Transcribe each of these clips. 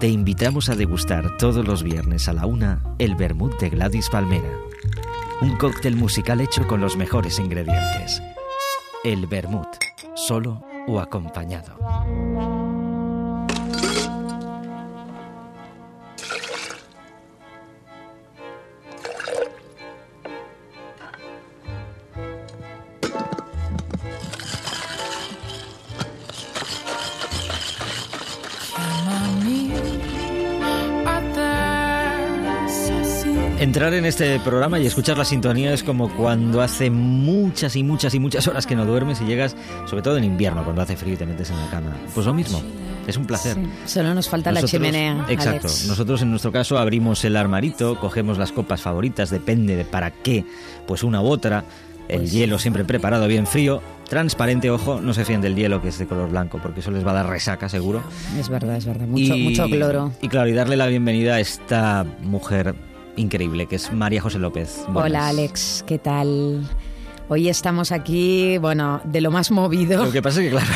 Te invitamos a degustar todos los viernes a la una el vermut de Gladys Palmera. Un cóctel musical hecho con los mejores ingredientes. El vermut, solo o acompañado. Entrar en este programa y escuchar la sintonía es como cuando hace muchas y muchas y muchas horas que no duermes y llegas, sobre todo en invierno, cuando hace frío y te metes en la cama. Pues lo mismo, es un placer. Solo nos falta la chimenea. Exacto. Nosotros en nuestro caso abrimos el armarito, cogemos las copas favoritas, depende de para qué, pues una u otra. El pues hielo siempre preparado, bien frío, transparente, ojo, no se fíen del hielo que es de color blanco, porque eso les va a dar resaca seguro. Es verdad, es verdad, mucho, mucho cloro. Y claro, y darle la bienvenida a esta mujer increíble, que es María José López. Hola Alex, ¿qué tal? Hoy estamos aquí, bueno, de lo más movido. Lo que pasa es que, claro,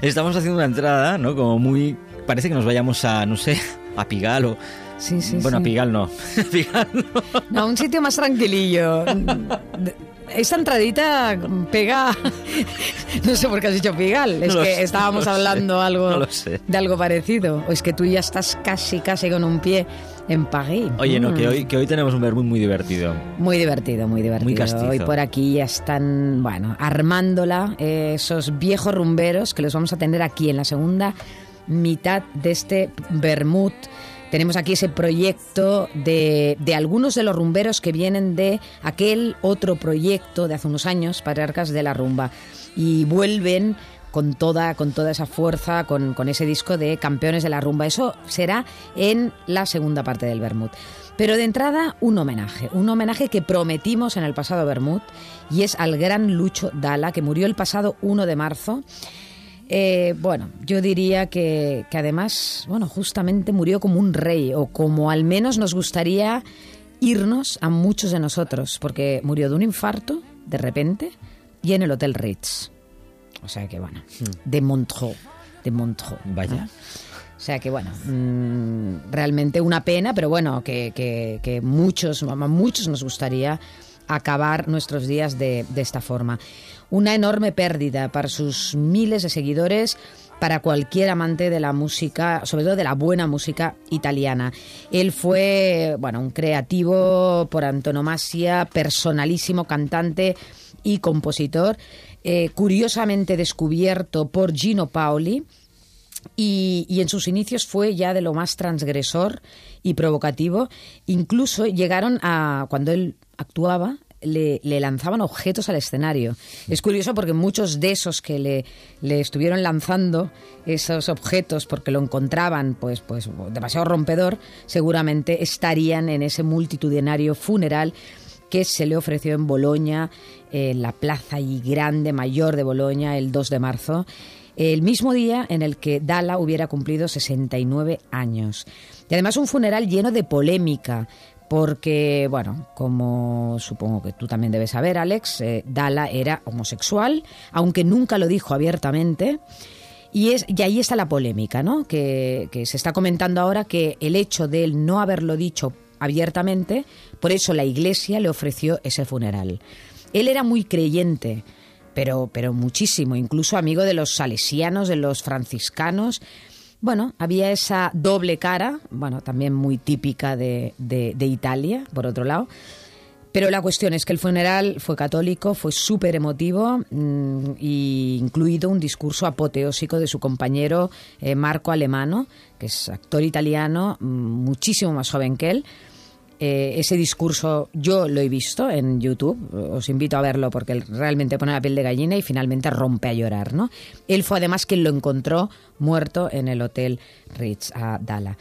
estamos haciendo una entrada, ¿no? Como muy... Parece que nos vayamos a, no sé, a Pigal o... Sí, sí, bueno, a Pigal no. Pigal no. No, un sitio más tranquilillo. Esta entradita pega. No sé por qué has dicho Pigal. Es que estábamos hablando algo de algo parecido. O es que tú ya estás casi, casi con un pie en París. Oye, no, que mm. hoy, que hoy tenemos un vermut muy divertido. Muy divertido, muy divertido. Muy castizo. Hoy por aquí ya están, bueno, armándola eh, esos viejos rumberos que los vamos a tener aquí en la segunda mitad de este vermut. Tenemos aquí ese proyecto de, de, algunos de los rumberos que vienen de aquel otro proyecto de hace unos años, Patriarcas de la Rumba, y vuelven con toda, con toda esa fuerza, con, con ese disco de Campeones de la Rumba. Eso será en la segunda parte del Bermud. Pero de entrada, un homenaje, un homenaje que prometimos en el pasado Bermud y es al gran Lucho Dala, que murió el pasado 1 de marzo. Eh, bueno, yo diría que, que, además, bueno, justamente murió como un rey, o como al menos nos gustaría irnos a muchos de nosotros, porque murió de un infarto, de repente, y en el Hotel Ritz. O sea que bueno, hmm. de Montreux, de Montreux. Vaya. O sea que bueno, mm, realmente una pena, pero bueno, que, que, que muchos, muchos nos gustaría acabar nuestros días de, de esta forma. Una enorme pérdida para sus miles de seguidores para cualquier amante de la música, sobre todo de la buena música italiana. Él fue, bueno, un creativo por antonomasia, personalísimo cantante y compositor eh, curiosamente descubierto por Gino Paoli. Y, en sus inicios fue ya de lo más transgresor y provocativo. Incluso llegaron a, cuando él actuaba, le, lanzaban objetos al escenario. Es curioso porque muchos de esos que le, le, estuvieron lanzando esos objetos porque lo encontraban pues, pues demasiado rompedor, seguramente estarían en ese multitudinario funeral que se le ofreció en Boloña, en la plaza y grande mayor de Boloña, el 2 de marzo, el mismo día en el que Dala hubiera cumplido 69 años. Y además un funeral lleno de polémica, porque, bueno, como supongo que tú también debes saber, Alex, eh, Dala era homosexual, aunque nunca lo dijo abiertamente. Y, es, y ahí está la polémica, ¿no? Que, que se está comentando ahora que el hecho de él no haberlo dicho abiertamente, por eso la iglesia le ofreció ese funeral. Él era muy creyente, pero, pero muchísimo, incluso amigo de los salesianos, de los franciscanos. Bueno, había esa doble cara, bueno, también muy típica de, de, Italia, por otro lado. Pero la cuestión es que el funeral fue católico, fue súper emotivo, mm, incluido un discurso apoteósico de su compañero eh, Marco Alemano, que es actor italiano, mm, muchísimo más joven que él, eh, ese discurso yo lo he visto en YouTube, os invito a verlo porque realmente pone la piel de gallina y finalmente rompe a llorar, ¿no? Él fue además quien lo encontró muerto en el Hotel Ritz a Dala.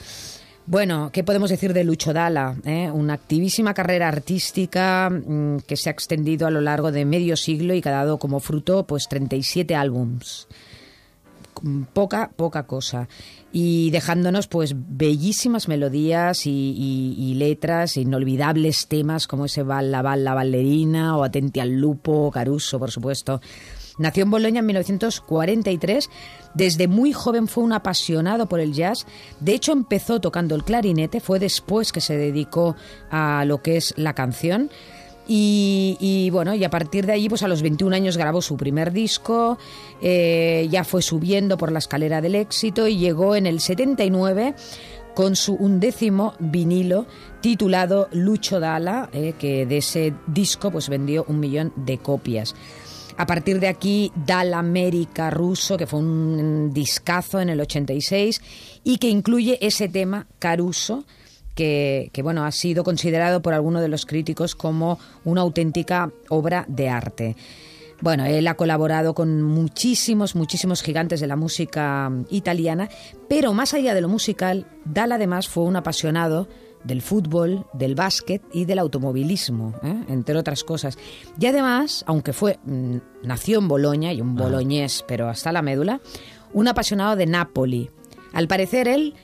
Bueno, ¿qué podemos decir de Lucho Dala? Eh? Una activísima carrera artística mm, que se ha extendido a lo largo de medio siglo y que ha dado como fruto pues 37 álbums. Poca, poca cosa y dejándonos pues bellísimas melodías y, letras, inolvidables temas como ese Balla Balla Ballerina o Atenti al Lupo, Caruso, por supuesto. Nació en Bolonia en 1943. Desde muy joven fue un apasionado por el jazz. De hecho, empezó tocando el clarinete. Fue después que se dedicó a lo que es la canción. Y, bueno, y a partir de allí, pues a los 21 años grabó su primer disco, eh, ya fue subiendo por la escalera del éxito y llegó en el 79 con su undécimo vinilo titulado Lucho Dala, eh, que de ese disco pues vendió un millón de copias. A partir de aquí, Dala América Ruso, que fue un discazo en el 86 y que incluye ese tema Caruso, que, que, bueno, ha sido considerado por algunos de los críticos como una auténtica obra de arte. Bueno, él ha colaborado con muchísimos, muchísimos gigantes de la música italiana, pero más allá de lo musical, Dal además fue un apasionado del fútbol, del básquet y del automovilismo, ¿eh? entre otras cosas. Y además, aunque fue mm, nació en Boloña y un boloñés, pero hasta la médula, un apasionado de Nápoli. Al parecer él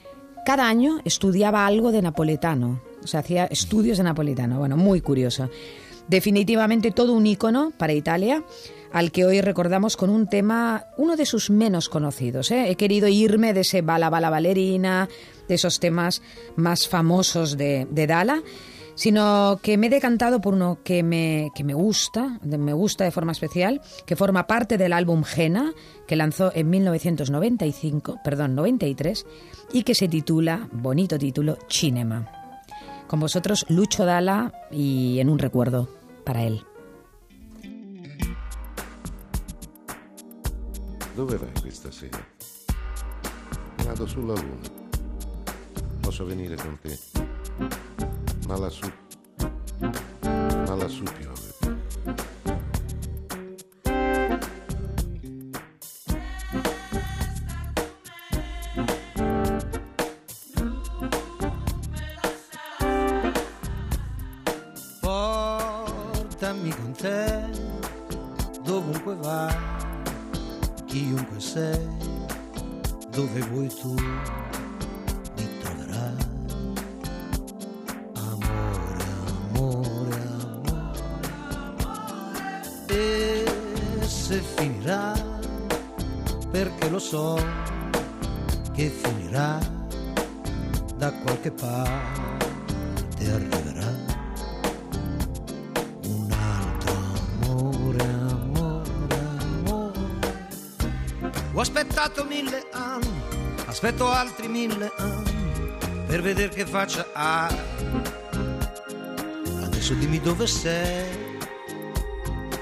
cada año estudiaba algo de napoletano, o sea, hacía estudios de napoletano. Bueno, muy curioso. Definitivamente todo un ícono para Italia, al que hoy recordamos con un tema, uno de sus menos conocidos. ¿eh? He querido irme de ese bala bala balerina, de esos temas más famosos de, de Dala, sino que me he decantado por uno que me, que me gusta, me gusta de forma especial, que forma parte del álbum Jena, que lanzó en 1995, perdón, 93, y que se titula, bonito título, Cinema. Con vosotros Lucho Dalla y en un recuerdo para él. Sera? Vado con? Malasup. Malasupion. Perché lo so che finirà da qualche parte arriverà un altro amore, amore, amore. Ho aspettato mille anni, aspetto altri mille anni per vedere che faccia ha. Adesso dimmi dove sei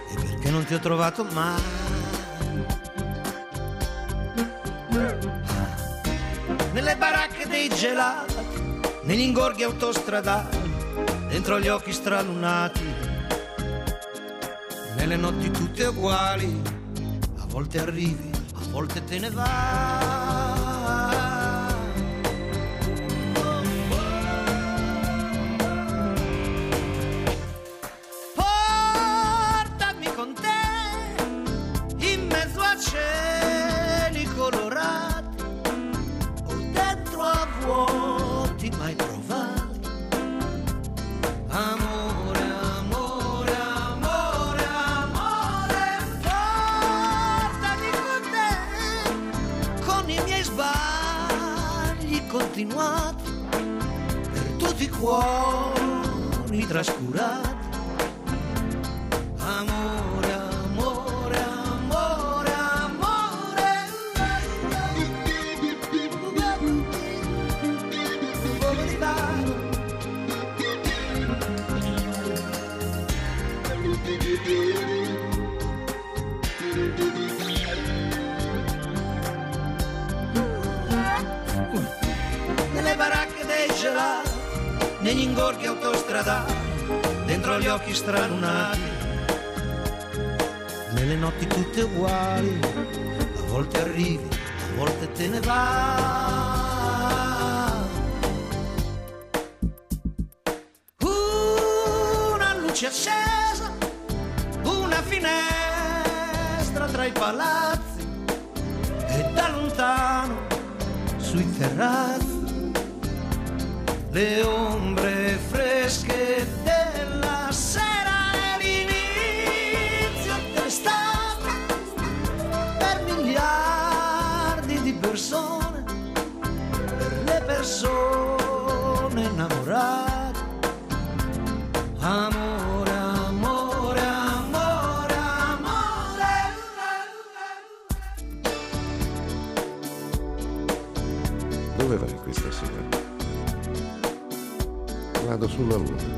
e perché non ti ho trovato mai. Dei gelati, negli ingorghi autostradali, dentro gli occhi stralunati, nelle notti tutte uguali, a volte arrivi, a volte te ne vai. Dentro gli occhi stralunati, nelle notti tutte uguali, a volte arrivi, a volte te ne vai. Accesa, una finestra tra i palazzi e da lontano sui terrazzi le ombre fresche persone innamorate. Amore, amore, amore, amore. Dove vai questa sera? Vado sulla luna.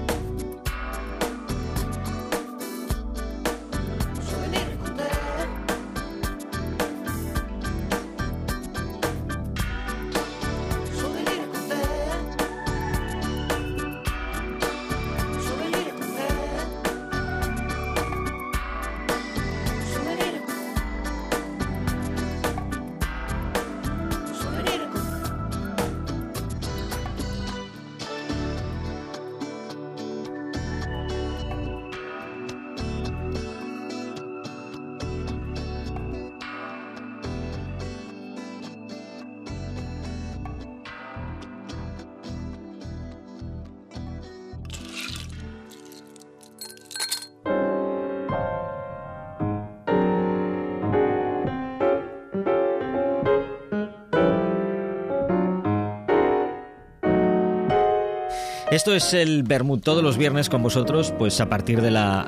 Esto es el Bermud todos los viernes con vosotros, pues a partir de la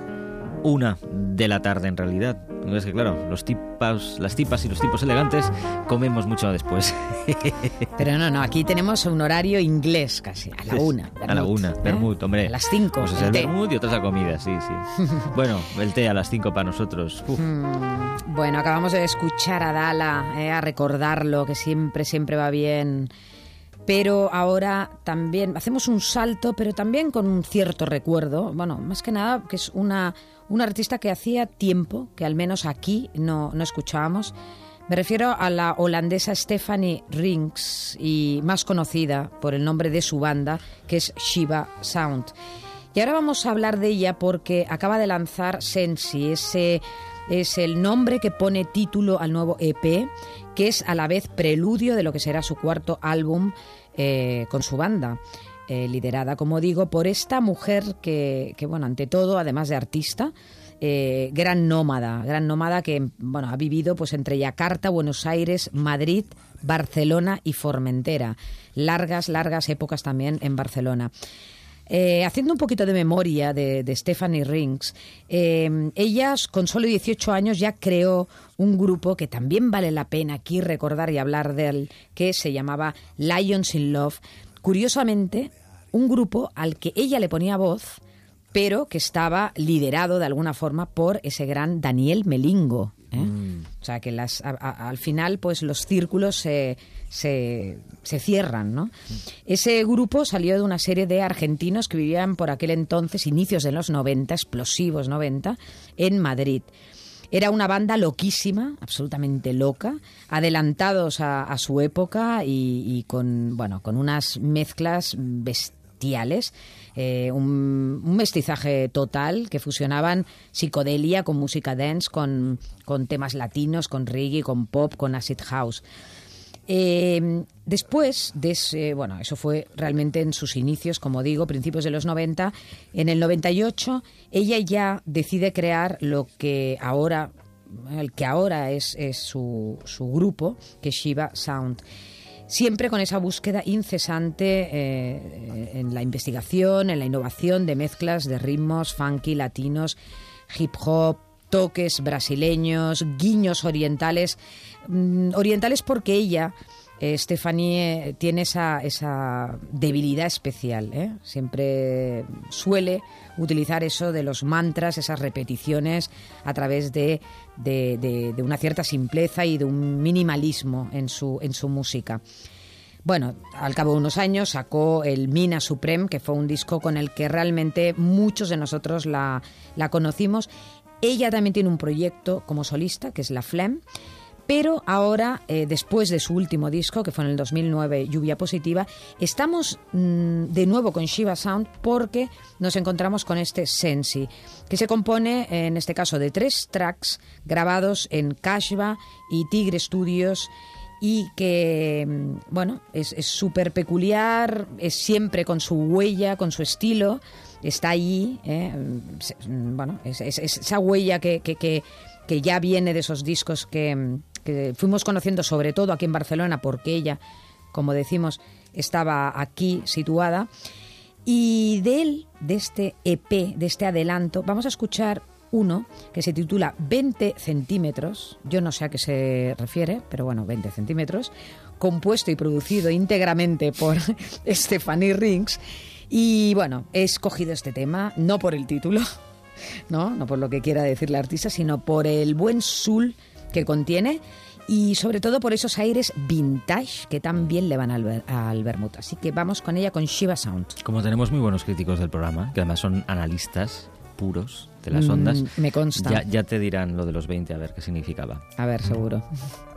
una de la tarde en realidad. Es que claro, los tipas, las tipas y los tipos elegantes comemos mucho después. Pero no, no, aquí tenemos un horario inglés casi, a la una. a la una, ¿eh? Bermud, hombre. A las cinco. Pues es el el y otras la comida, sí, sí. bueno, el té a las cinco para nosotros. Uf. Mm, Bueno, acabamos de escuchar a Dala, eh, a recordarlo, que siempre, siempre va bien. Pero ahora también hacemos un salto, pero también con un cierto recuerdo. Bueno, más que nada, que es una, una artista que hacía tiempo, que al menos aquí no, no escuchábamos. Me refiero a la holandesa Stephanie Rinks y más conocida por el nombre de su banda, que es Shiva Sound. Y ahora vamos a hablar de ella porque acaba de lanzar Sensi, ese es el nombre que pone título al nuevo EP, que es a la vez preludio de lo que será su cuarto álbum eh, con su banda. eh, liderada, como digo, por esta mujer que, que, bueno, ante todo, además de artista, eh, gran nómada, gran nómada que bueno, ha vivido pues entre Yakarta, Buenos Aires, Madrid, Barcelona y Formentera. Largas, largas épocas también en Barcelona. Eh, haciendo un poquito de memoria de, Stephanie Rings, eh, ella con solo 18 años ya creó un grupo que también vale la pena aquí recordar y hablar de él, que se llamaba Lions in Love. Curiosamente, un grupo al que ella le ponía voz, pero que estaba liderado de alguna forma por ese gran Daniel Melingo. ¿Eh? O sea, que las, a- a- al final, pues los círculos se, se, se cierran, ¿no? Ese grupo salió de una serie de argentinos que vivían por aquel entonces, inicios de los 90, explosivos 90, en Madrid. Era una banda loquísima, absolutamente loca, adelantados a, a su época y, y con, bueno, con unas mezclas bestiales. Eh, un, mestizaje total que fusionaban psicodelia con música dance, con, con temas latinos, con reggae, con pop, con acid house. Eh, después de ese, bueno, eso fue realmente en sus inicios, como digo, principios de los 90. En el 98 ella ya decide crear lo que ahora, el que ahora es, es su, su grupo, que es Shiva Sound. Siempre con esa búsqueda incesante eh, en la investigación, en la innovación de mezclas de ritmos funky, latinos, hip hop, toques brasileños, guiños orientales. Mm, orientales porque ella, eh, Stephanie, eh, tiene esa, esa debilidad especial. ¿eh? Siempre suele utilizar eso de los mantras, esas repeticiones a través de, de- una cierta simpleza y de un minimalismo en su, en su música. Bueno, al cabo de unos años sacó el Mina Supreme, que fue un disco con el que realmente muchos de nosotros la, la conocimos. Ella también tiene un proyecto como solista, que es La Flemme, pero ahora, eh, después de su último disco, que fue en el 2009, Lluvia Positiva, estamos mm, de nuevo con Shiva Sound porque nos encontramos con este Sensi, que se compone, en este caso, de tres tracks grabados en Kashva y Tigre Studios y que, mm, bueno, es súper peculiar, es siempre con su huella, con su estilo, está allí, ¿eh? Mm, bueno, es, es- es esa huella que, que, que, ya viene de esos discos que, que fuimos conociendo sobre todo aquí en Barcelona, porque ella, como decimos, estaba aquí situada. Y de él, de este EP, de este adelanto, vamos a escuchar uno que se titula 20 centímetros, yo no sé a qué se refiere, pero bueno, 20 centímetros, compuesto y producido íntegramente por Stephanie Rings. Y bueno, he escogido este tema no por el título, ¿no? no por lo que quiera decir la artista, sino por el buen soul que contiene y sobre todo por esos aires vintage que tan bien le van al, al vermut. Así que vamos con ella con Shiva Sound. Como tenemos muy buenos críticos del programa, que además son analistas puros de las Mm, ondas, me consta. Ya, ya te dirán lo de los 20 a ver qué significaba. A ver, seguro.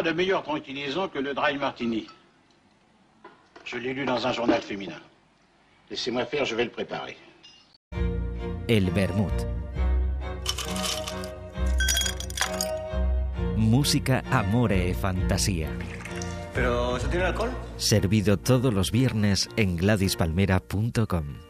pas de meilleur tranquillisant que le dry martini. Je l'ai lu dans un journal féminin. Laissez-moi faire, je vais le préparer. El vermouth. Música, amore e fantasía. ¿Pero eso tiene alcohol? Servido todos los viernes en GladysPalmera.com.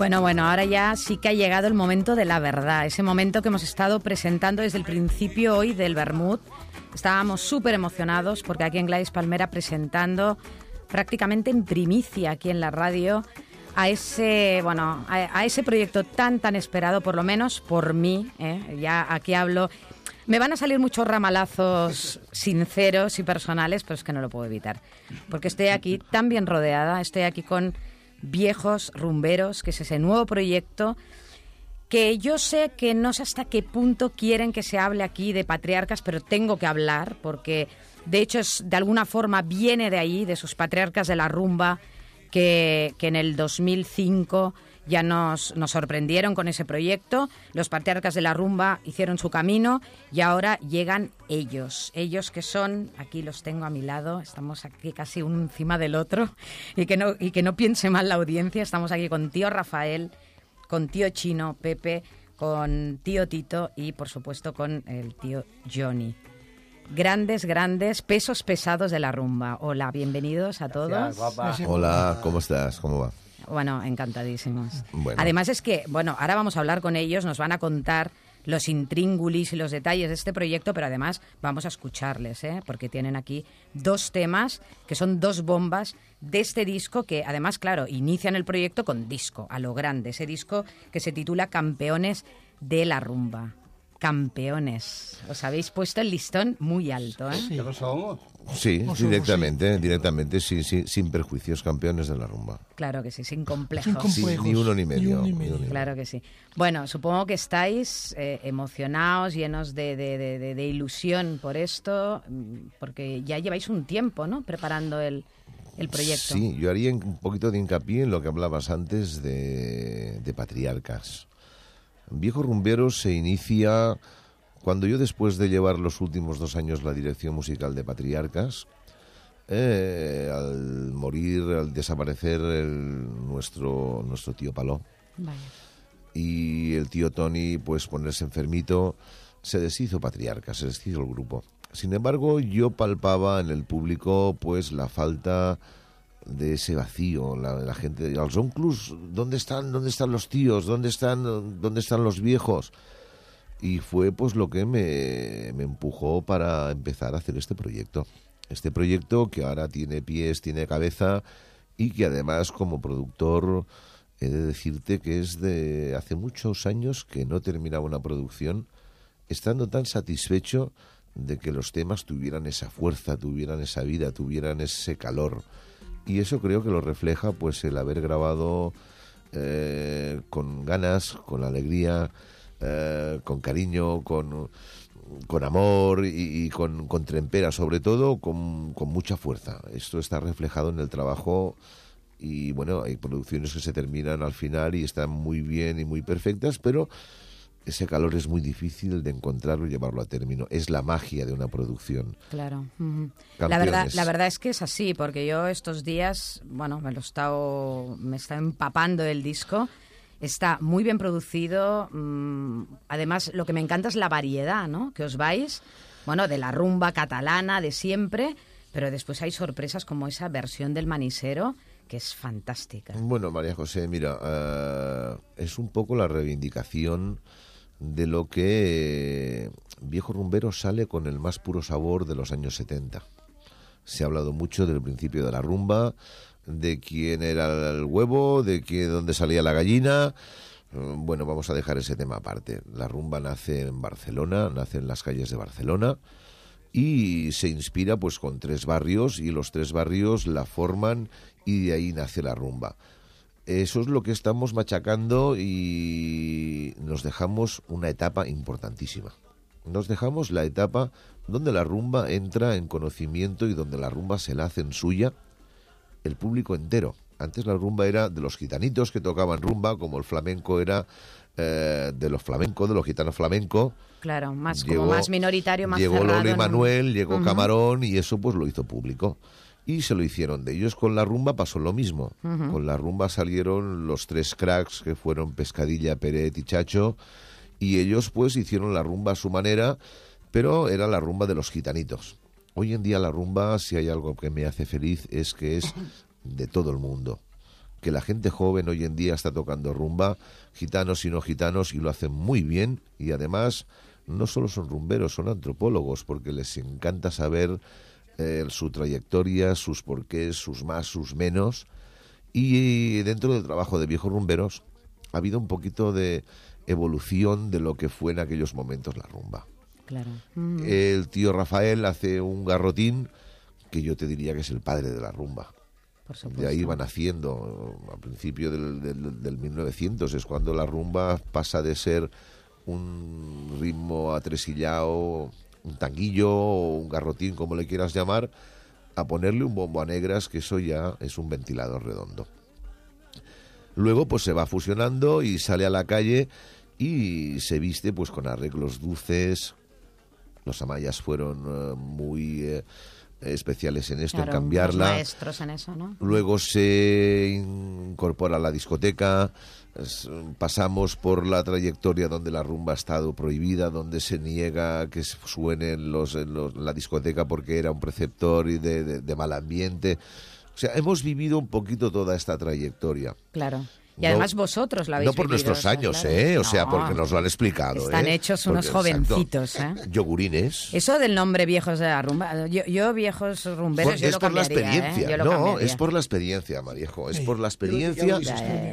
Bueno, bueno, ahora ya sí que ha llegado el momento de la verdad, ese momento que hemos estado presentando desde el principio hoy del Bermud. Estábamos súper emocionados porque aquí en Gladys Palmera presentando prácticamente en primicia aquí en la radio a ese, bueno, a, ese proyecto tan tan esperado, por lo menos por mí, ¿eh? ya aquí hablo me van a salir muchos ramalazos sinceros y personales, pero es que no lo puedo evitar. Porque estoy aquí tan bien rodeada, estoy aquí con Viejos Rumberos, que es ese nuevo proyecto que yo sé que no sé hasta qué punto quieren que se hable aquí de patriarcas, pero tengo que hablar porque de hecho es, de alguna forma viene de ahí, de sus patriarcas de la rumba, que, que en el 2005 ya nos, nos sorprendieron con ese proyecto. Los patriarcas de la rumba hicieron su camino y ahora llegan ellos. Ellos que son, aquí los tengo a mi lado, estamos aquí casi uno encima del otro y que no, y que no piense mal la audiencia. Estamos aquí con tío Rafael, con tío Chino, Pepe, con tío Tito y por supuesto con el tío Johnny. Grandes, grandes, pesos pesados de la rumba. Hola, bienvenidos a todos. Hola, ¿cómo estás? ¿Cómo va? Bueno, encantadísimos. Bueno. Además es que, bueno, ahora vamos a hablar con ellos, nos van a contar los intríngulis y los detalles de este proyecto, pero además vamos a escucharles, ¿eh? porque tienen aquí dos temas que son dos bombas de este disco que además, claro, inician el proyecto con disco, a lo grande, ese disco que se titula Campeones de la Rumba. Campeones. Os habéis puesto el listón muy alto, ¿eh? Lo somos. Sí, directamente, directamente, sí, sí, sin perjuicios, campeones de la rumba. Claro que sí, sin complejos. Sí, ni uno ni medio. ni uno ni medio. Claro que sí. Bueno, supongo que estáis eh, emocionados, llenos de, de- de- de- de ilusión por esto, mm, porque ya lleváis un tiempo, ¿no? Preparando el, el proyecto. Sí, yo haría un poquito de hincapié en lo que hablabas antes de, de patriarcas. Viejo Rumbero se inicia cuando yo después de llevar los últimos dos años la dirección musical de Patriarcas, eh, al morir, al desaparecer el- nuestro, nuestro tío Paló, Vaya. y el tío Tony pues ponerse enfermito, se deshizo Patriarca, se deshizo el grupo. Sin embargo, yo palpaba en el público pues la falta de ese vacío, la, la gente, al Zonclus, ¿dónde están, dónde están los tíos? ¿Dónde están, dónde están los viejos? Y fue pues lo que me, me empujó para empezar a hacer este proyecto. Este proyecto que ahora tiene pies, tiene cabeza y que además como productor he de decirte que es de hace muchos años que no terminaba una producción estando tan satisfecho de que los temas tuvieran esa fuerza, tuvieran esa vida, tuvieran ese calor. Y eso creo que lo refleja pues el haber grabado eh, con ganas, con alegría, eh, con cariño, con, con amor y, y con, con trempera, sobre todo con, con mucha fuerza. Esto está reflejado en el trabajo y bueno, hay producciones que se terminan al final y están muy bien y muy perfectas, pero ese calor es muy difícil de encontrarlo y llevarlo a término. Es la magia de una producción. Claro. La verdad, la verdad es que es así, porque yo estos días, bueno, me lo he estado, me está empapando el disco. Está muy bien producido. mm, además, lo que me encanta es la variedad, ¿no? Que os vais, bueno, de la rumba catalana de siempre, pero después hay sorpresas como esa versión del manisero que es fantástica. Bueno, María José, mira, eh, es un poco la reivindicación de lo que eh, Viejo Rumbero sale con el más puro sabor de los años 70. Se ha hablado mucho del principio de la rumba, de quién era el huevo, de quién, dónde salía la gallina. Eh, Bueno, vamos a dejar ese tema aparte. La rumba nace en Barcelona, nace en las calles de Barcelona y se inspira pues con tres barrios y los tres barrios la forman y de ahí nace la rumba. Eso es lo que estamos machacando y nos dejamos una etapa importantísima. Nos dejamos la etapa donde la rumba entra en conocimiento y donde la rumba se la hacen suya el público entero. Antes la rumba era de los gitanitos que tocaban rumba, como el flamenco era eh, de los flamencos, de los gitanos flamencos. Claro, más Llegó- como más minoritario, más Llegó cerrado, Lolo y ¿no? Manuel, llegó. Camarón y eso pues lo hizo público. Y se lo hicieron de ellos. Con la rumba pasó lo mismo. Con la rumba salieron los tres cracks que fueron Pescadilla, Peret y Chacho. Y ellos pues hicieron la rumba a su manera, pero era la rumba de los gitanitos. Hoy en día la rumba, si hay algo que me hace feliz, es que es de todo el mundo. Que la gente joven hoy en día está tocando rumba, gitanos y no gitanos, y lo hacen muy bien. Y además, no solo son rumberos, son antropólogos, porque les encanta saber eh, su trayectoria, sus porqués, sus más, sus menos. Y dentro del trabajo de viejos rumberos ha habido un poquito de evolución de lo que fue en aquellos momentos la rumba. Claro. Mm. El tío Rafael hace un garrotín que yo te diría que es el padre de la rumba. Por supuesto. De ahí van haciendo, a principio del, del, del 1900, es cuando la rumba pasa de ser un ritmo atresillado, un tanguillo o un garrotín, como le quieras llamar, a ponerle un bombo a negras, que eso ya es un ventilador redondo. Luego pues se va fusionando y sale a la calle y se viste pues con arreglos dulces. Los amayas fueron eh, muy eh, especiales en esto, Claro, en cambiarla. unos maestros en eso, ¿no? Luego se incorpora a la discoteca, pasamos por la trayectoria donde la rumba ha estado prohibida, donde se niega que suene en, los, en los- la discoteca porque era un preceptor y de, de- de mal ambiente. O sea, hemos vivido un poquito toda esta trayectoria. Claro. Y No- además vosotros la habéis No por vivido, nuestros años, claro. ¿eh? O sea, No. porque nos lo han explicado. Están ¿eh? hechos unos Porque, exacto, jovencitos, ¿eh? Yogurines. Eso del nombre viejos de la rumba, yo, yo viejos rumberos, yo es lo por la ¿eh? experiencia. Yo lo no, cambiaría. es por la experiencia, Mariejo. Es por la experiencia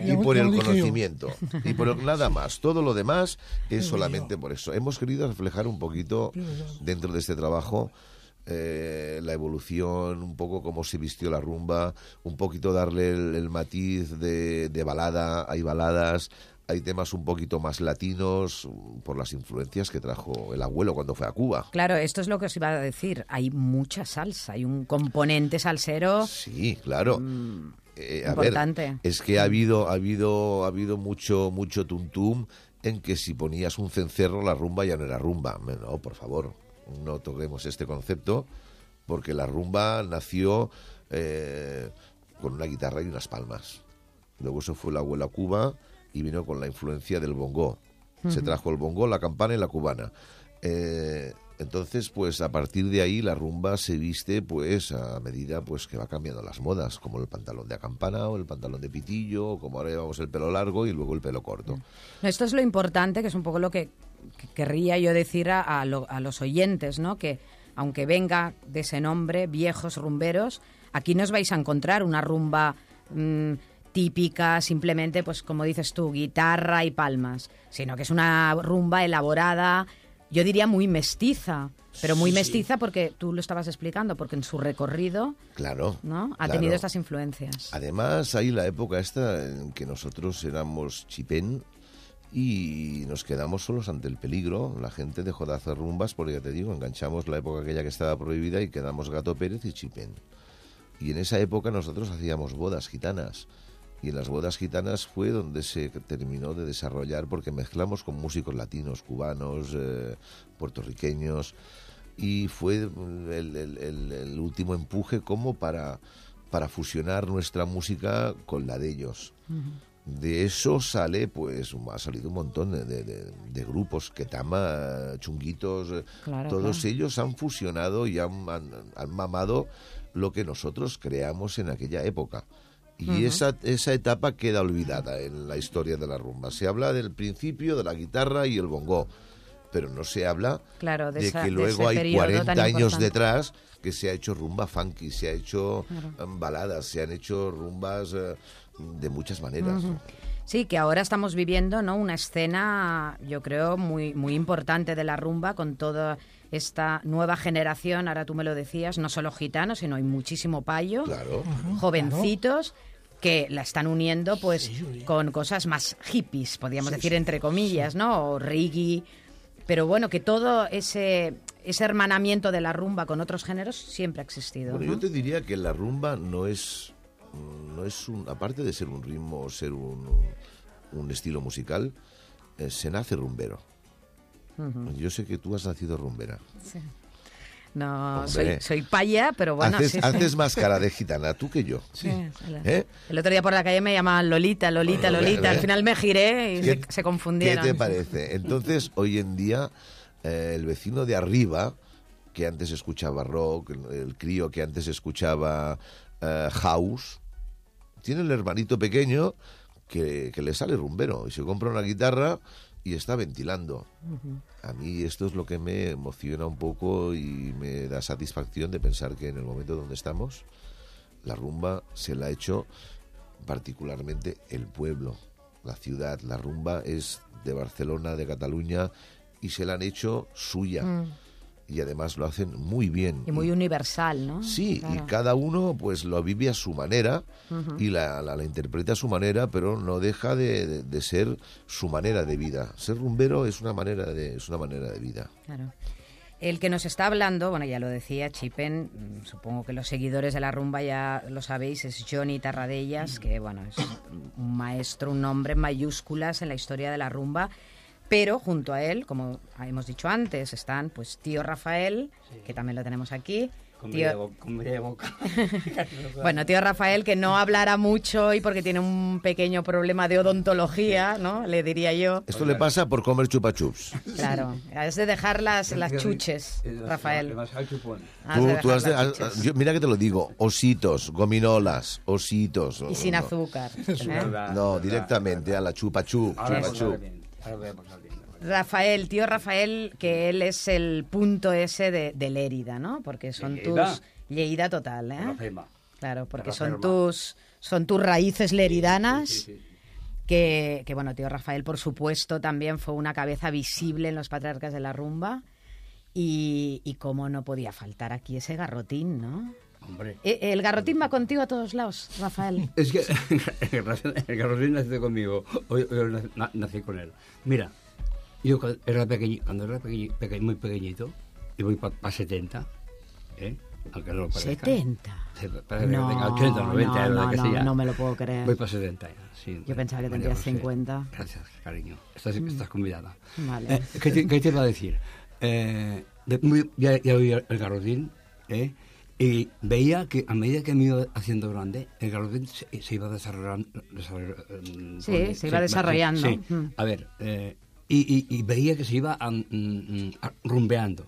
y por el conocimiento. Y por nada más. Todo lo demás es solamente por eso. Hemos querido reflejar un poquito dentro de este trabajo eh, la evolución, un poco cómo se vistió la rumba, un poquito darle el, el matiz de, de balada. Hay baladas, hay temas un poquito más latinos mm, por las influencias que trajo el abuelo cuando fue a Cuba. Claro, esto es lo que os iba a decir. Hay mucha salsa, hay un componente salsero. Sí, claro. Eh, a ver, importante. es que ha habido, ha habido, ha habido mucho, mucho tuntum en que si ponías un cencerro la rumba ya no era rumba. No, por favor, no toquemos este concepto porque la rumba nació eh, con una guitarra y unas palmas. Luego se fue el abuelo a Cuba y vino con la influencia del bongo. Se trajo el bongo, la campana y la cubana. Eh, entonces, pues a partir de ahí la rumba se viste pues a medida pues que va cambiando las modas, como el pantalón de acampana o el pantalón de pitillo, o como ahora llevamos el pelo largo y luego el pelo corto. Esto es lo importante, que es un poco lo que querría yo decir a, a lo- a los oyentes, ¿no? Que aunque venga de ese nombre, viejos rumberos, aquí no os vais a encontrar una rumba mm, típica, simplemente, pues como dices tú, guitarra y palmas, sino que es una rumba elaborada, yo diría muy mestiza, pero muy mestiza porque tú lo estabas explicando, porque en su recorrido, Claro. ¿no? Ha claro. tenido estas influencias. Además, hay la época esta en que nosotros éramos chipén y nos quedamos solos ante el peligro. La gente dejó de hacer rumbas porque, ya te digo, enganchamos la época aquella que estaba prohibida y quedamos Gato Pérez y chipén. Y en esa época nosotros hacíamos bodas gitanas. Y en las bodas gitanas fue donde se terminó de desarrollar porque mezclamos con músicos latinos, cubanos, eh, puertorriqueños. Y fue el, último empuje como para, para fusionar nuestra música con la de ellos. De eso sale, pues, ha salido un montón de, de- de- de grupos, Ketama, Chunguitos, eh, Claro, todos claro. ellos han fusionado y han, han- han mamado lo que nosotros creamos en aquella época. Y esa, esa etapa queda olvidada en la historia de la rumba. Se habla del principio de la guitarra y el bongo, pero no se habla Claro, de esa- que de luego hay periodo 40 tan años detrás que se ha hecho rumba funky, se ha hecho em, baladas, se han hecho rumbas eh, de muchas maneras. Sí, que ahora estamos viviendo ¿no? una escena, yo creo, muy, muy importante de la rumba con toda esta nueva generación, ahora tú me lo decías, no solo gitanos, sino hay muchísimo payo, Claro. jovencitos que la están uniendo pues con cosas más hippies, podríamos decir entre comillas, ¿no? O reggae, pero bueno, que todo ese ese hermanamiento de la rumba con otros géneros siempre ha existido. Bueno, ¿no? yo te diría que la rumba no es, no es un, aparte de ser un ritmo o ser un, un estilo musical, eh, se nace rumbero. Yo sé que tú has nacido rumbera. No, Hombre. soy, soy paya, pero bueno, haces, sí, sí. haces más cara de gitana tú que yo. Sí, ¿Eh? El otro día por la calle me llamaban Lolita, Lolita, Lolita. Al final me giré y ¿Qué- se, se confundieron. ¿Qué te parece? Entonces, hoy en día, eh, el vecino de arriba, que antes escuchaba rock, el, el crío que antes escuchaba eh, house, tiene el hermanito pequeño que, que le sale rumbero y se compra una guitarra y está ventilando. A mí esto es lo que me emociona un poco y me da satisfacción de pensar que en el momento donde estamos, la rumba se la ha hecho particularmente el pueblo, la ciudad. La rumba es de Barcelona, de Cataluña y se la han hecho suya. Y además lo hacen muy bien. Y muy universal, ¿no? Sí, Claro. y cada uno pues lo vive a su manera y la, la- la interpreta a su manera, pero no deja de, de- de ser su manera de vida. Ser rumbero es una manera de, es una manera de vida. Claro. El que nos está hablando, bueno, ya lo decía Chipen, mm, supongo que los seguidores de la rumba ya lo sabéis, es Johnny Tarradellas, que bueno, es un maestro, un nombre en mayúsculas en la historia de la rumba. Pero junto a él, como hemos dicho antes, están pues tío Rafael, que también lo tenemos aquí. Con tío- media boca. bueno, tío Rafael, que no hablará mucho hoy porque tiene un pequeño problema de odontología, ¿no? Le diría yo. Esto le pasa por comer chupa chups. Claro, es de dejar las, las chuches, Rafael. Has Tú- de tú dejar has de- las has- chuches. yo- mira que te lo digo, ositos, gominolas, ositos. Y sin azúcar. ¿eh? No, directamente a la chupa chup. Rafael, tío Rafael, que él es el punto ese de, de Lérida, ¿no? Porque son Lleida. tus... Lleida total, ¿eh? Claro, porque son tus, son tus raíces leridanas. Sí, sí, sí. Que, que, bueno, tío Rafael, por supuesto, también fue una cabeza visible en los patriarcas de la rumba. Y, y cómo no podía faltar aquí ese garrotín, ¿no? Hombre. Eh, El garrotín va contigo a todos lados, Rafael. Es que el Garrotín nació conmigo. Hoy, hoy nací- na- nací con él. Mira, yo cuando era pequeño, cuando era pequeñi- peque- muy pequeñito, y voy para 70, ¿eh? aunque no lo parezca. 70. Sí, Parece que tenga 80, 90, no, no, que no, sea. no me lo puedo creer. Voy para 70 ya, sí. Yo pensaba que tendrías José. 50. Gracias, cariño. Estás, estás convidada. Vale. Eh, ¿qué, te, qué te iba a decir? Eh, de- ya, ya oí el garrotín, ¿eh? Y veía que a medida que me iba haciendo grande, el garrotín se, se iba desarrollando. desarroll- Sí, eh, se iba desarrollando. Sí, Mm. a ver, eh, y, y- y veía que se iba a- mm, mm, a- rumbeando.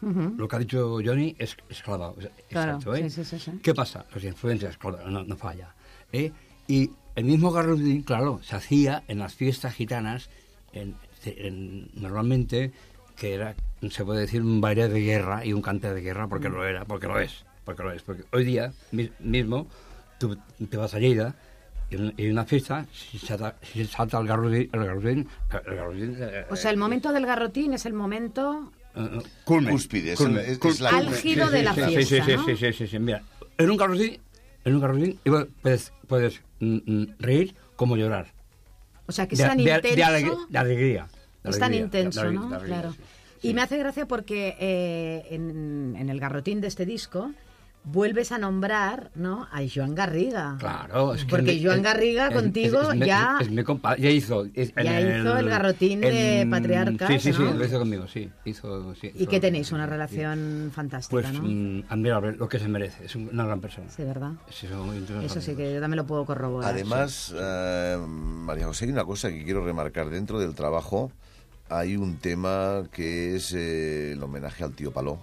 Lo que ha dicho Johnny es, es clavado. es- Claro, exacto, ¿eh? sí, sí, sí, sí. ¿Qué pasa? Las influencias, claro, no, no falla. ¿eh? Y el mismo garrotín, claro, se hacía en las fiestas gitanas, en- en- normalmente, que era, se puede decir, un baile de guerra y un cante de guerra, porque lo era, porque lo es, porque lo es. Porque hoy día mi- mismo, tú te vas a Lleida, y en, una fiesta, si salta, si salta el garrotín, el garrotín, el garrotín, eh, O sea, el momento del garrotín es el momento... eh, culmen. Cúspide, es Culmen, el- es- cul- es la- Álgido de la sí, fiesta, sí, sí, ¿no? sí, sí, sí, sí, Mira, en un en igual puedes, puedes mm, mm, reír como llorar. O sea, que es De- tan de- de intenso... alegría- de alegría. de Es tan alegría, intenso, de alegría, ¿no? de alegría, Claro. sí, Y sí. me hace gracia porque eh, en, en el garrotín de este disco vuelves a nombrar ¿no? a Joan Garriga. Claro, es que Porque Joan Garriga contigo es- es mi- ya- Es mi compa, ya hizo. Ya hizo el garrotín de Patriarcas, Sí, sí, sí, lo hizo conmigo, sí. Hizo, sí Y hizo- que tenéis una sí. relación fantástica, Pues ¿no? mm, admirable, lo que se merece. Es una gran persona. Sí, ¿verdad? Sí, son. Eso sí que yo también lo puedo corroborar. Además, eh, María José, hay una cosa que quiero remarcar. Dentro del trabajo hay un tema que es eh, el homenaje al tío Paló.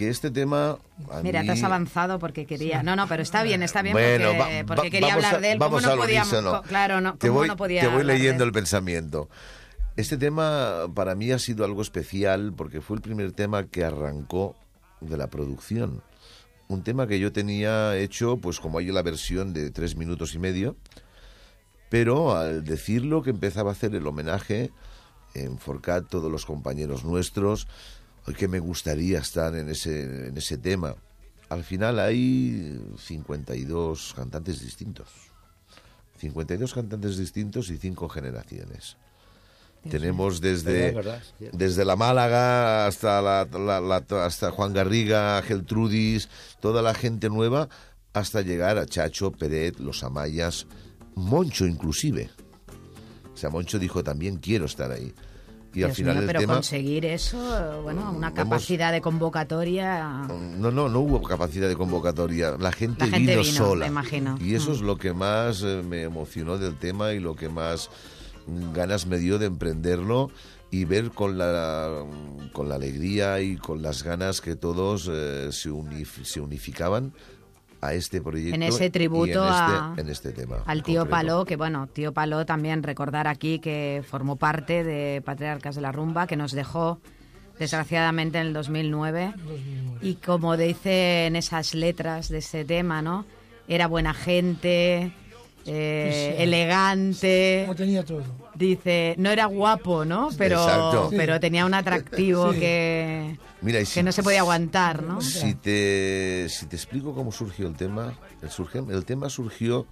Que este tema... a Mira, mí- te has avanzado porque quería... No, no, pero está bien, está bien Bueno, porque, va- porque va- quería hablar a- de él. ¿Cómo Vamos no al podíamos... co- Claro, no, te ¿cómo voy, no podía te voy leyendo el pensamiento. Este tema para mí ha sido algo especial porque fue el primer tema que arrancó de la producción. Un tema que yo tenía hecho, pues como hay la versión de tres minutos y medio, pero al decirlo que empezaba a hacer el homenaje en Forcat, todos los compañeros nuestros, que me gustaría estar en ese, en ese tema. Al final hay 52 cantantes distintos. 52 cantantes distintos y cinco generaciones. Tenemos desde, desde la Málaga hasta, la, la- la- hasta Juan Garriga, Geltrudis, toda la gente nueva, hasta llegar a Chacho, Peret, Los Amayas, Moncho inclusive. O sea, Moncho dijo también quiero estar ahí. Y al final mío, el pero tema... conseguir eso, bueno, una hemos- capacidad de convocatoria... No, no, no hubo capacidad de convocatoria. La gente, La gente vino, vino, sola. me imagino. Y eso Mm. es lo que más eh, me emocionó del tema y lo que más ganas me dio de emprenderlo y ver con la, con la alegría y con las ganas que todos eh, se, unif- se unificaban a este proyecto. En ese y tributo en este, a- en este tema. Al tío concreto. Paló, que bueno, tío Paló también recordar aquí que formó parte de Patriarcas de la Rumba, que nos dejó desgraciadamente en el 2009. Y como dice en esas letras de ese tema, ¿no? Era buena gente, eh, sí. elegante. Lo tenía todo. Dice, no era guapo, ¿no? Pero, Exacto. pero tenía un atractivo Sí. que, Mira, y si- que no se podía aguantar, ¿no? Si te, si te explico cómo surgió el tema, el, surge- el tema surgió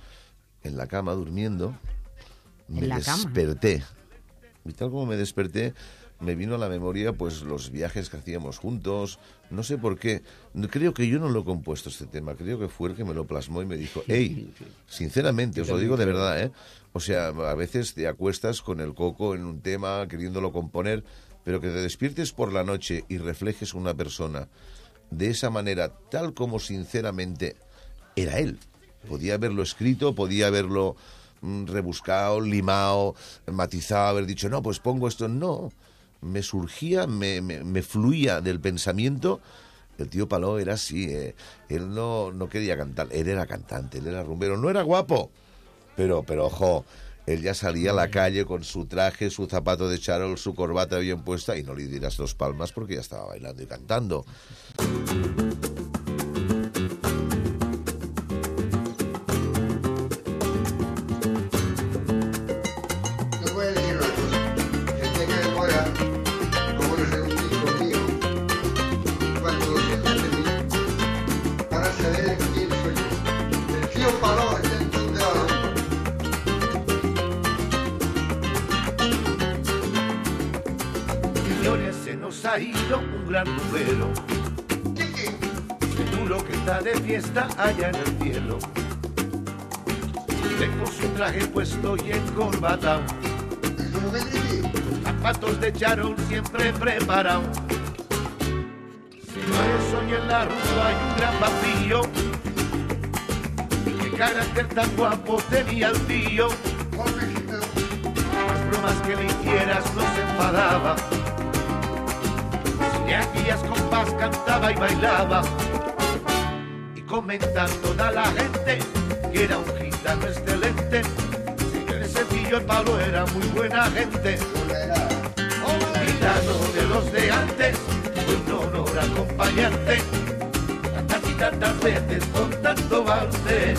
en la cama durmiendo, me En la cama. desperté. Y tal como me desperté, me vino a la memoria pues los viajes que hacíamos juntos, no sé por qué, creo que yo no lo he compuesto este tema, creo que fue el que me lo plasmó y me dijo, hey, sinceramente, os lo digo de verdad, ¿eh? O sea, a veces te acuestas con el coco en un tema, queriéndolo componer, pero que te despiertes por la noche y reflejes una persona de esa manera, tal como sinceramente era él. Podía haberlo escrito, podía haberlo mm, rebuscado, limado, matizado, haber dicho, no, pues pongo esto. No, me surgía, me, fluía del pensamiento. El tío Paló era así, eh, él no, no quería cantar, él era cantante, él era rumbero, no era guapo, pero, pero ojo, él ya salía a la calle con su traje, su zapato de charol, su corbata bien puesta y no le dieras dos palmas porque ya estaba bailando y cantando. Ha ido un gran número. Seguro que está de fiesta allá en el cielo. Tengo su traje puesto y encorbatado. Zapatos de charol siempre preparado. Señores, hoy en la rumba hay un gran vacío. Qué carácter tan guapo tenía el tío. Las bromas que le hicieras no se enfadaba. Si le hacías compás cantaba y bailaba. Y comentan toda la gente que era un gitano excelente. Señor sencillo el palo era muy buena gente. Gitano de los de antes, un honor acompañarte. Tantas y tantas veces con tanto balde.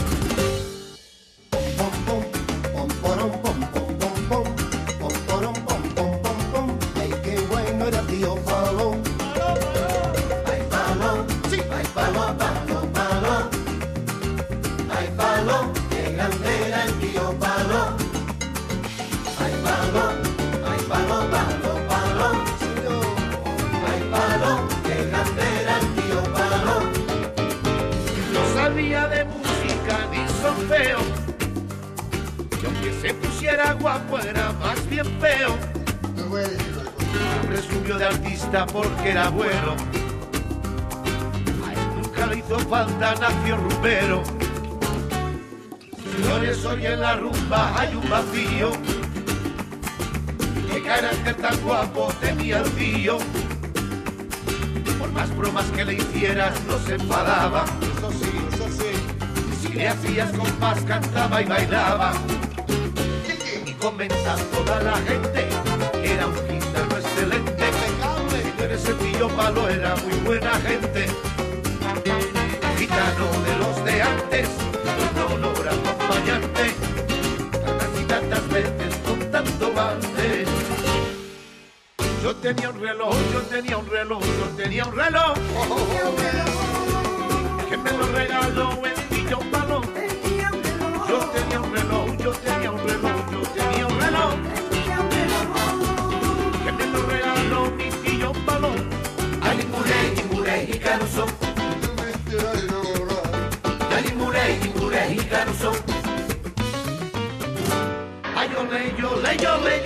El. Por más bromas que le hicieras no se enfadaba. Eso sí, eso sí. Si le hacías compás cantaba y bailaba. Y comenta toda la gente era un gitano excelente. Señor ese tío palo era muy buena gente. Gitano de los de antes, Yo tenía un reloj, yo tenía un reloj, yo tenía un reloj. Que me lo regaló el tío Palón. Yo tenía un reloj, yo tenía un reloj, yo tenía un reloj. Que me lo regaló mi tío Palón. Ali Murey, Murey y y. Ay, ole,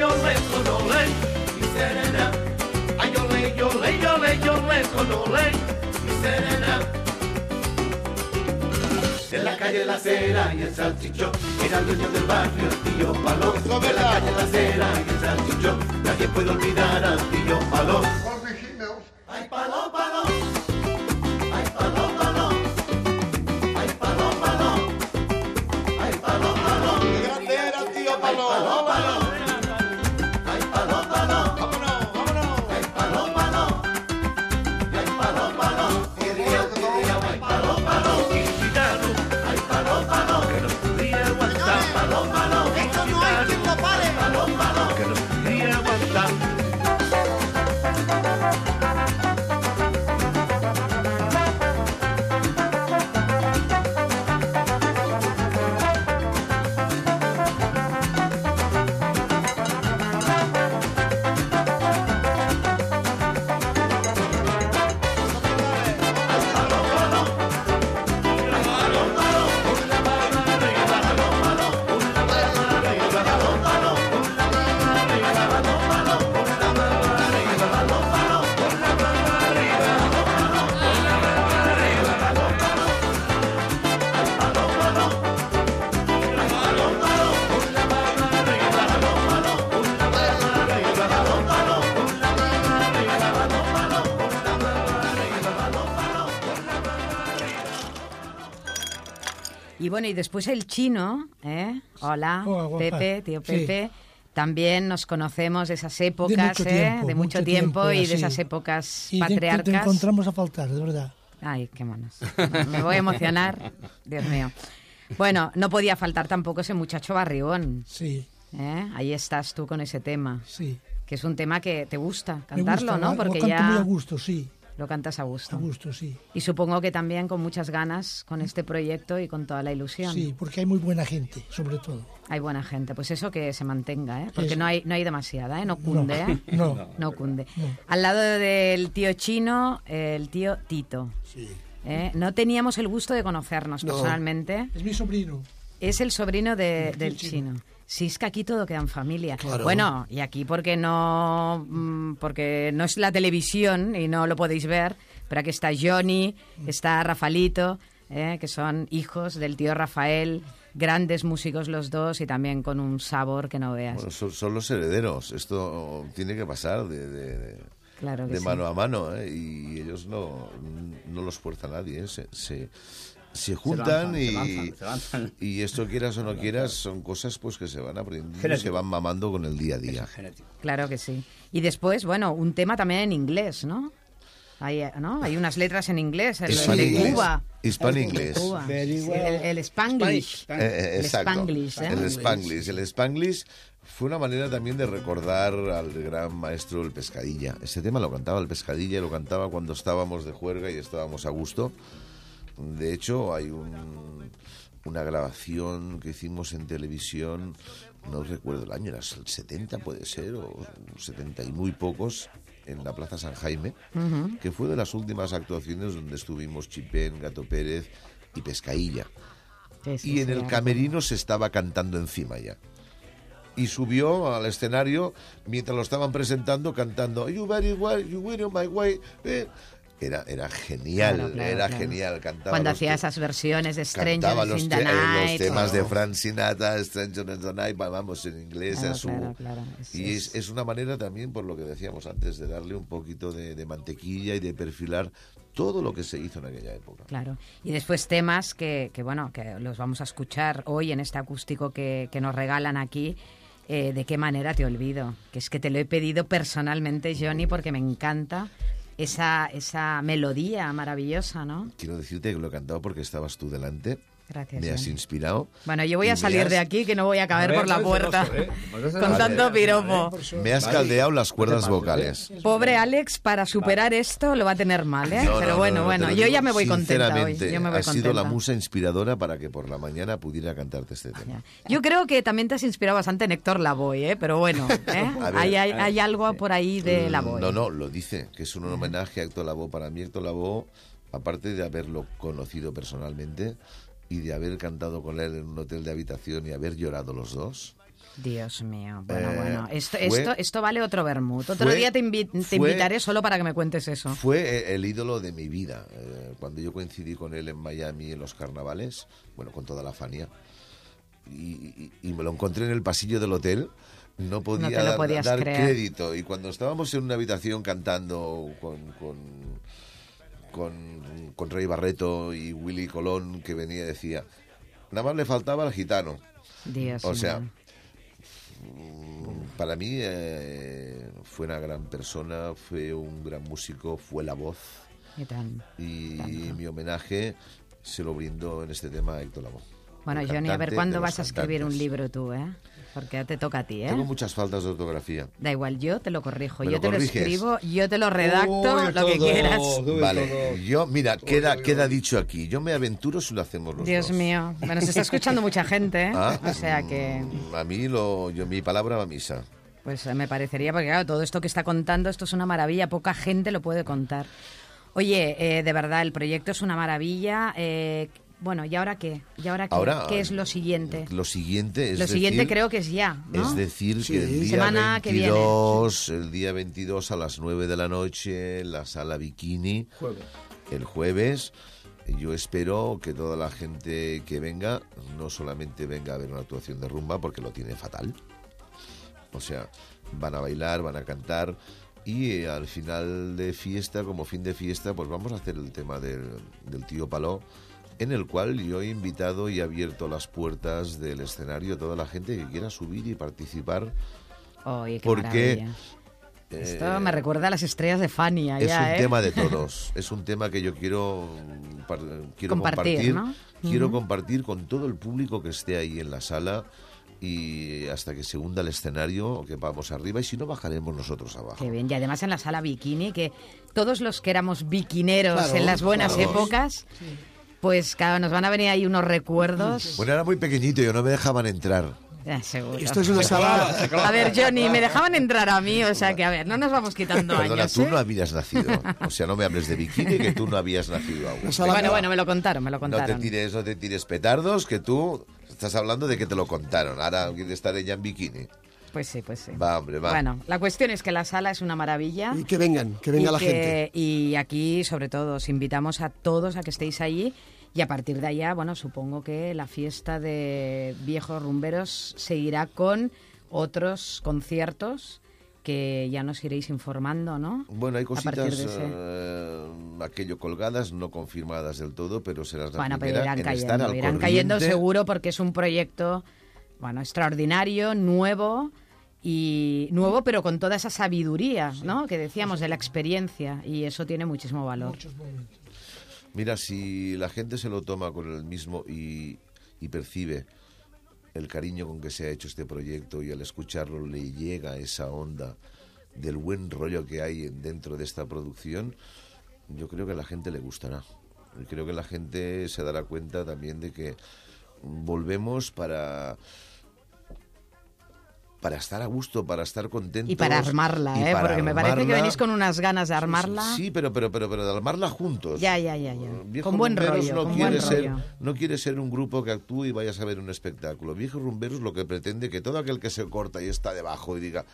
ole, con ole, mi serena. Ay, ole, ole, ole, ole, con ole, mi serena. En la calle La Cera y el Salchichón, era el dueño del barrio, el tío Palón. En la calle La Cera y el Salchichón, nadie puede olvidar al tío Palón. Bueno, y después el chino, ¿eh? Hola. Pepe, tío Sí. Pepe. También nos conocemos de esas épocas, mucho ¿eh? tiempo, de mucho mucho tiempo, tiempo, y de esas épocas Y te, patriarcas. te encontramos a faltar, de verdad. Ay, qué monos. Me voy a emocionar. Dios mío. Bueno, no podía faltar tampoco ese muchacho barrigón. Sí, ¿eh? Ahí estás tú con ese tema. sí. Que es un tema que te gusta cantarlo, gusta, ¿no? Porque lo canto muy a ya gusto, sí. Lo cantas a A gusto. gusto, sí. Y supongo que también con muchas ganas con este proyecto y con toda la ilusión. Sí, porque hay muy buena gente, sobre todo. Hay buena gente. Pues eso que se mantenga, ¿eh? Porque no hay, no hay demasiada, ¿eh? No cunde, ¿eh? No. No cunde. Al lado del tío chino, el tío Tito. Sí. ¿eh? No teníamos el gusto de conocernos No. personalmente. Es mi sobrino. Es el sobrino de- del chino. chino. Sí, es que aquí todo queda en familia. Claro. Bueno, y aquí porque no, mm, porque no es la televisión y no lo podéis ver, pero aquí está Johnny, Mm. está Rafalito, eh, que son hijos del tío Rafael, grandes músicos los dos y también con un sabor que no veas. Bueno, son, son los herederos. Esto tiene que pasar de, de- de- Claro que de sí. mano a mano. ¿eh? Y ellos no, no los fuerza nadie. ¿eh? Se, se, se juntan lanzan, y, se lanzan, se lanzan. y esto quieras o no quieras son cosas pues que se van aprendiendo y se Genético. van mamando con el día a día. Genético. Claro que sí. Y después, bueno, un tema también en inglés, ¿no? Hay, ¿no? Hay unas letras en inglés, el, el de. Cuba. Hispan inglés. El, el Spanglish. Eh, El exacto. Spanglish, ¿eh? El Spanglish. El Spanglish fue una manera también de recordar al gran maestro el Pescadilla. Este tema lo cantaba el Pescadilla lo cantaba cuando estábamos de juerga y estábamos a gusto. De hecho, hay un- una grabación que hicimos en televisión, no recuerdo el año, era el 70 puede ser, o 70 y muy pocos, en la Plaza San Jaime, que fue de las últimas actuaciones donde estuvimos Chipén, Gato Pérez y Pescailla y en el camerino se estaba cantando encima ya. Y subió al escenario mientras lo estaban presentando cantando You very well, you on my way. eh. Era, era genial, Claro, claro, era claro. genial. Cantaba Cuando los hacía esas versiones de Stranger los, in te- the eh, los temas o- de Frank Sinatra, Stranger in the Night, va- vamos, en inglés. A su-. Es- y es- es, es una manera también, por lo que decíamos antes, de darle un poquito de, de mantequilla y de perfilar todo lo que se hizo en aquella época. Claro. Y después temas que, que, bueno, que los vamos a escuchar hoy en este acústico que, que nos regalan aquí. Eh, ¿De qué manera te olvido? Que es que te lo he pedido personalmente, Johnny, porque me encanta esa, esa melodía maravillosa, ¿no? Quiero decirte que lo he cantado porque estabas tú delante. Gracias, Me has inspirado. Bueno, yo voy a salir has- de aquí que no voy a caber por la puerta celoso, ¿eh? Con tanto piropo. Me has caldeado las cuerdas vocales. Pobre Alex, para superar esto lo va a tener mal, ¿eh? No, Pero no, bueno, no, no, bueno, yo ya me voy contenta hoy. sinceramente, Yo me voy has sido la musa inspiradora para que por la mañana pudiera cantarte este tema. Yo creo que también te has inspirado bastante en Héctor Lavoe, ¿eh? Pero bueno, ¿eh? Ver. hay, hay, hay algo por ahí de Lavoe. No, no, lo dice, que es un homenaje a Héctor Lavoe. Para mí Héctor Lavoe, aparte de haberlo conocido personalmente y de haber cantado con él en un hotel de habitación y haber llorado los dos, Dios mío, bueno, Eh, bueno. Esto, fue- esto, esto vale otro vermut. Otro fue- día te, invi- te fue- invitaré solo para que me cuentes eso. Fue eh, el ídolo de mi vida. Eh, cuando yo coincidí con él en Miami en los carnavales, bueno, con toda la Fania, y, y- y me lo encontré en el pasillo del hotel, no podía dar, crédito. Y cuando estábamos en una habitación cantando con, con, con, con Rey Barreto y Willy Colón, que venía y decía, nada más le faltaba al gitano. Dios O sea, Para mí eh, fue una gran persona, fue un gran músico, fue la voz Y tan- y mi homenaje se lo brindo en este tema a Héctor Lavoe. Bueno, Johnny, a ver cuándo vas a escribir un libro tú, ¿eh? Porque ya te toca a ti, ¿eh? Tengo muchas faltas de ortografía. Da igual, yo te lo corrijo, ¿Me yo lo te corriges? lo escribo, yo te lo redacto, Uy, lo que quieras. Vale, todo. yo, mira, queda, queda dicho aquí. Yo me aventuro si lo hacemos los Dios dos. mío, bueno, se está escuchando mucha gente, ¿eh? Ah, o sea que, mm, A mí, lo, yo, mi palabra va a misa. pues eh, me parecería, porque claro, todo esto que está contando, esto es una maravilla, poca gente lo puede contar. Oye, eh, de verdad, el proyecto es una maravilla. eh, bueno, ¿y ahora qué? ¿Y ahora qué? Ahora, ¿Qué es lo siguiente? Lo siguiente es lo siguiente decir- creo que es ya, ¿no? Es decir, Sí. que el día Semana que viene. 22, el día 22 a las 9 de la noche, en la sala Bikini, Jueves. el jueves, yo espero que toda la gente que venga no solamente venga a ver una actuación de rumba porque lo tiene fatal. O sea, van a bailar, van a cantar y eh, al final de fiesta, como fin de fiesta, pues vamos a hacer el tema del, del tío Paló en el cual yo he invitado y abierto las puertas del escenario a toda la gente que quiera subir y participar. Oye, qué porque maravilla. eh, Esto me recuerda a las estrellas de Fania. es ya, un ¿eh? tema de todos. Es un tema que yo quiero, par- quiero Compartir, compartir. ¿no? Quiero Ujú. compartir con todo el público que esté ahí en la sala y hasta que se hunda el escenario o que vamos arriba y si no bajaremos nosotros abajo. Qué bien. Y además en la sala bikini, que todos los que éramos bikineros Claro, en las buenas claro. épocas, pues claro, nos van a venir ahí unos recuerdos. Bueno, era muy pequeñito y no me dejaban entrar. Seguro. Esto es una sala- A ver, Johnny, me dejaban entrar a mí, o sea que a ver, no nos vamos quitando Perdona, años. tú ¿eh? no habías nacido. O sea, no me hables de bikini, que tú no habías nacido aún. Bueno, bueno, me lo contaron, me lo No te contaron. tires, no te tires petardos, que tú estás hablando de que te lo contaron. Ahora quiere estar ella en bikini. Pues sí, pues sí. Va, hombre, va. Bueno, la cuestión es que la sala es una maravilla. Y que vengan, que venga y la que- gente. Y aquí, sobre todo, os invitamos a todos a que estéis allí. Y a partir de allá, bueno, supongo que la fiesta de viejos rumberos seguirá con otros conciertos que ya nos iréis informando, ¿no? Bueno, hay cositas, ese- eh, aquello colgadas, no confirmadas del todo, pero serás la Bueno, pero primera irán en estar cayendo, al irán cayendo seguro porque es un proyecto, bueno, extraordinario, nuevo y nuevo, pero con toda esa sabiduría, ¿no? Que decíamos de la experiencia y eso tiene muchísimo valor. Mira, si la gente se lo toma con el mismo y, y percibe el cariño con que se ha hecho este proyecto y al escucharlo le llega esa onda del buen rollo que hay en- dentro de esta producción, yo creo que a la gente le gustará. Creo que la gente se dará cuenta también de que volvemos para para estar a gusto, para estar contentos. Y para armarla, y ¿eh? para Porque me parece que venís con unas ganas de armarla. Sí, pero, pero, pero, pero de armarla juntos. Ya, ya, ya, ya. Viejo Con buen Rumberos rollo, no con quiere buen ser, rollo. No quiere ser un grupo que actúe y vayas a ver un espectáculo. Viejo Rumberos lo que pretende que todo aquel que se corta y está debajo y diga,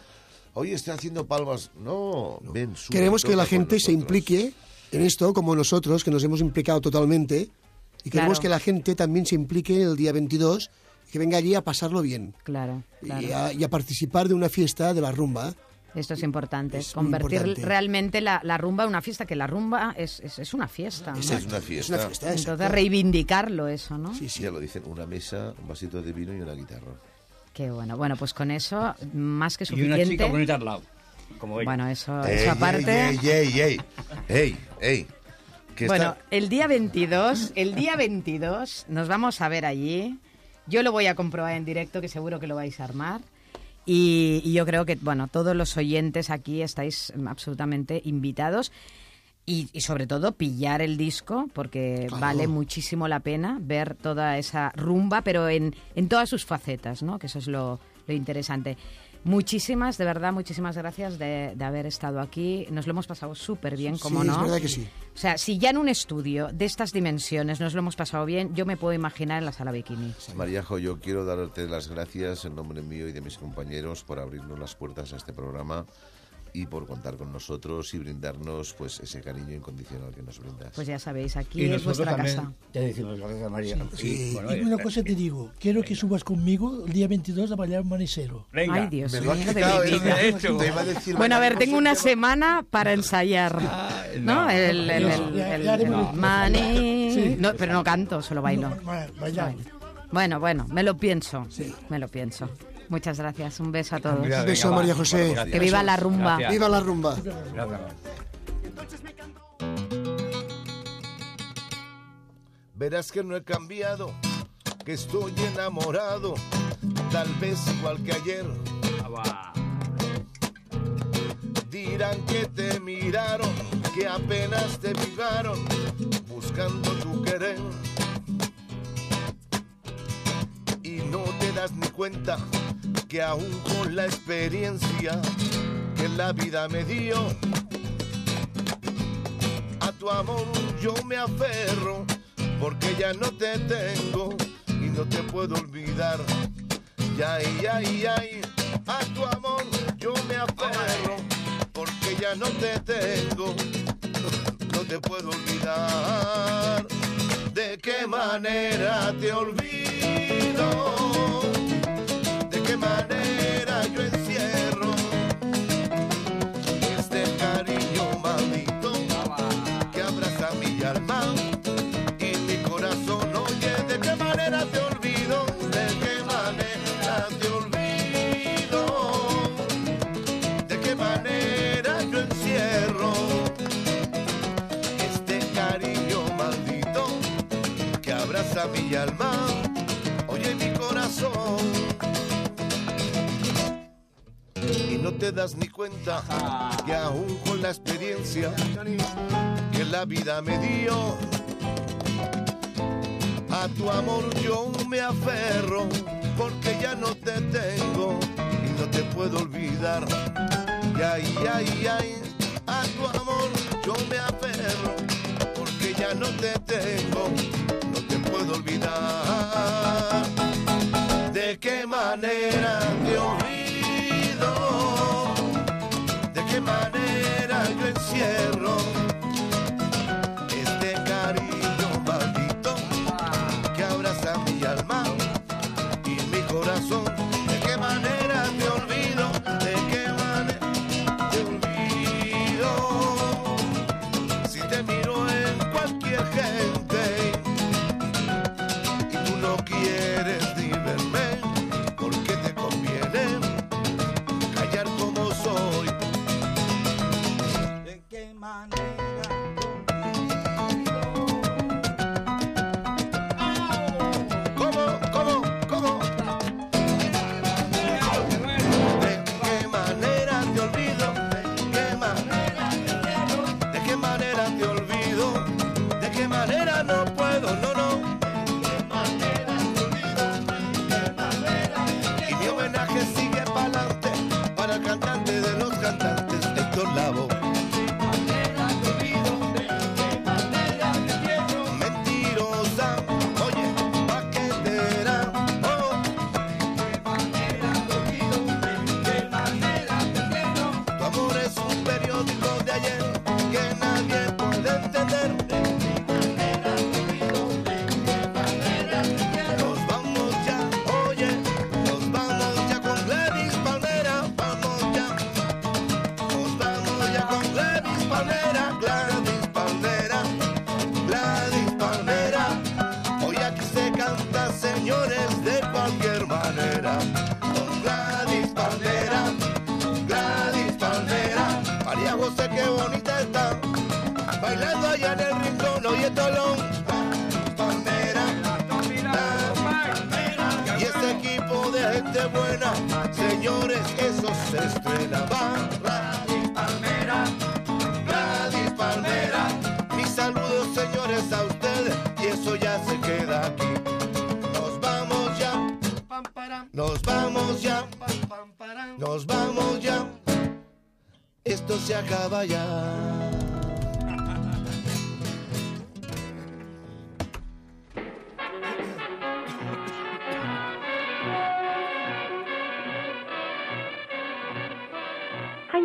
oye, estoy haciendo palmas. No, ven, sube, Queremos que la gente se implique en esto, como nosotros, que nos hemos implicado totalmente. Y queremos Claro. que la gente también se implique el día 22 y que venga allí a pasarlo bien. Claro, claro. Y, a, y a participar de una fiesta de la rumba. Esto es importante, Es convertir importante. realmente la, la rumba en una fiesta, que la rumba es, es, es una fiesta. ¿no? Es una fiesta. Es una fiesta, exacto. Entonces reivindicarlo eso, ¿no? Sí, sí, ya lo dicen, una mesa, un vasito de vino y una guitarra. Qué bueno. Bueno, pues con eso, más que Y suficiente. una chica bonita al lado. Como ella. Bueno, eso, Ey, eso aparte. Ey, ey, ey, ey, ey, Bueno, está- el día 22, el día 22 nos vamos a ver allí. Yo lo voy a comprobar en directo, que seguro que lo vais a armar. Y, y yo creo que, bueno, todos los oyentes aquí estáis absolutamente invitados. Y, y sobre todo pillar el disco, porque Claro. vale muchísimo la pena ver toda esa rumba, pero en, en todas sus facetas, ¿no? Que eso es lo, lo interesante. Muchísimas, de verdad, muchísimas gracias de, de haber estado aquí. Nos lo hemos pasado súper bien, como sí, no. es verdad que sí. O sea, si ya en un estudio de estas dimensiones nos lo hemos pasado bien, yo me puedo imaginar en la sala bikini. Mariajo, yo quiero darte las gracias en nombre mío y de mis compañeros por abrirnos las puertas a este programa y por contar con nosotros y brindarnos pues ese cariño incondicional que nos brindas. Pues ya sabéis, aquí Y es vuestra también casa. Te decimos gracias a María. Sí, bueno, y eh, una eh, cosa te digo, quiero que subas conmigo el día 22 a bailar un manicero. Venga. Ay, Dios Me lo mío, has de quitado, eh, de hecho. Te iba a decir Bueno, a ver, tengo una semana para ensayar. ¿No? no. El, el, el, el- money. Sí. No, pero no canto, solo bailo. Bueno, bueno, me lo pienso. Me lo pienso. Muchas gracias. Un beso a todos. Mira, Un beso, venga, va. María José. Gracias. Que viva la rumba. Gracias. ¡Viva la rumba! Gracias. Verás que no he cambiado, que estoy enamorado, tal vez igual que ayer. Dirán que te miraron, que apenas te fijaron, buscando tu querer. Y no te das ni cuenta que aún con la experiencia que la vida me dio, a tu amor yo me aferro, porque ya no te tengo y no te puedo olvidar. Ya, ay, ay, a tu amor yo me aferro, porque ya no te tengo, no te puedo olvidar. ¿De qué manera te olvido? ¿De te das ni cuenta que aún con la experiencia que la vida me dio, a tu amor yo me aferro porque ya no te tengo y no te puedo olvidar. Y ay, ay, ay, a tu amor yo me aferro porque ya no te tengo, no te puedo olvidar. ¿De qué manera te señores, eso se estrena. Va, Gladys Palmera, Gladys Palmera. Mis saludos, señores, a ustedes, y eso ya se queda aquí. Nos vamos ya, nos vamos ya, nos vamos ya. Esto se acaba ya.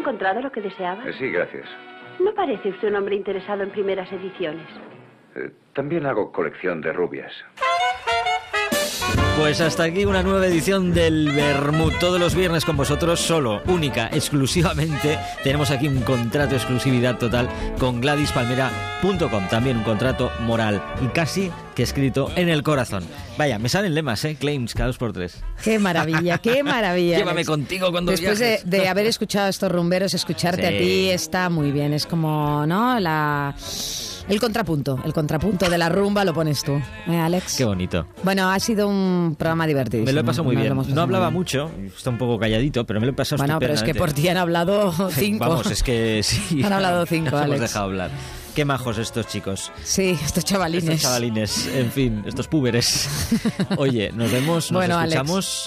Encontrado lo que deseaba? Eh, Sí, gracias. No parece usted un hombre interesado en primeras ediciones. Eh, También hago colección de rubias. Pues hasta aquí una nueva edición del Bermud. Todos los viernes con vosotros, solo, única, exclusivamente. Tenemos aquí un contrato de exclusividad total con GladysPalmera.com. También un contrato moral y casi que escrito en el corazón. Vaya, me salen lemas, ¿eh? Claims cada dos por tres. Qué maravilla, qué maravilla. Llévame Alex. contigo cuando Después de, haber escuchado a estos rumberos, escucharte Sí. a ti está muy bien. Es como, ¿no? La, el contrapunto. El contrapunto de la rumba lo pones tú, ¿eh, Alex? Qué bonito. Bueno, ha sido un programa divertido. Me lo he pasado muy bien. No hablaba mucho, está un poco calladito, pero me lo he pasado Bueno, pero es que por ti han hablado cinco. Vamos, es que sí. Han hablado cinco, Nos hemos Alex. dejado hablar. Qué majos estos chicos. Sí, estos chavalines. Estos chavalines, en fin, estos púberes. Oye, nos vemos, nos Bueno, Alex. escuchamos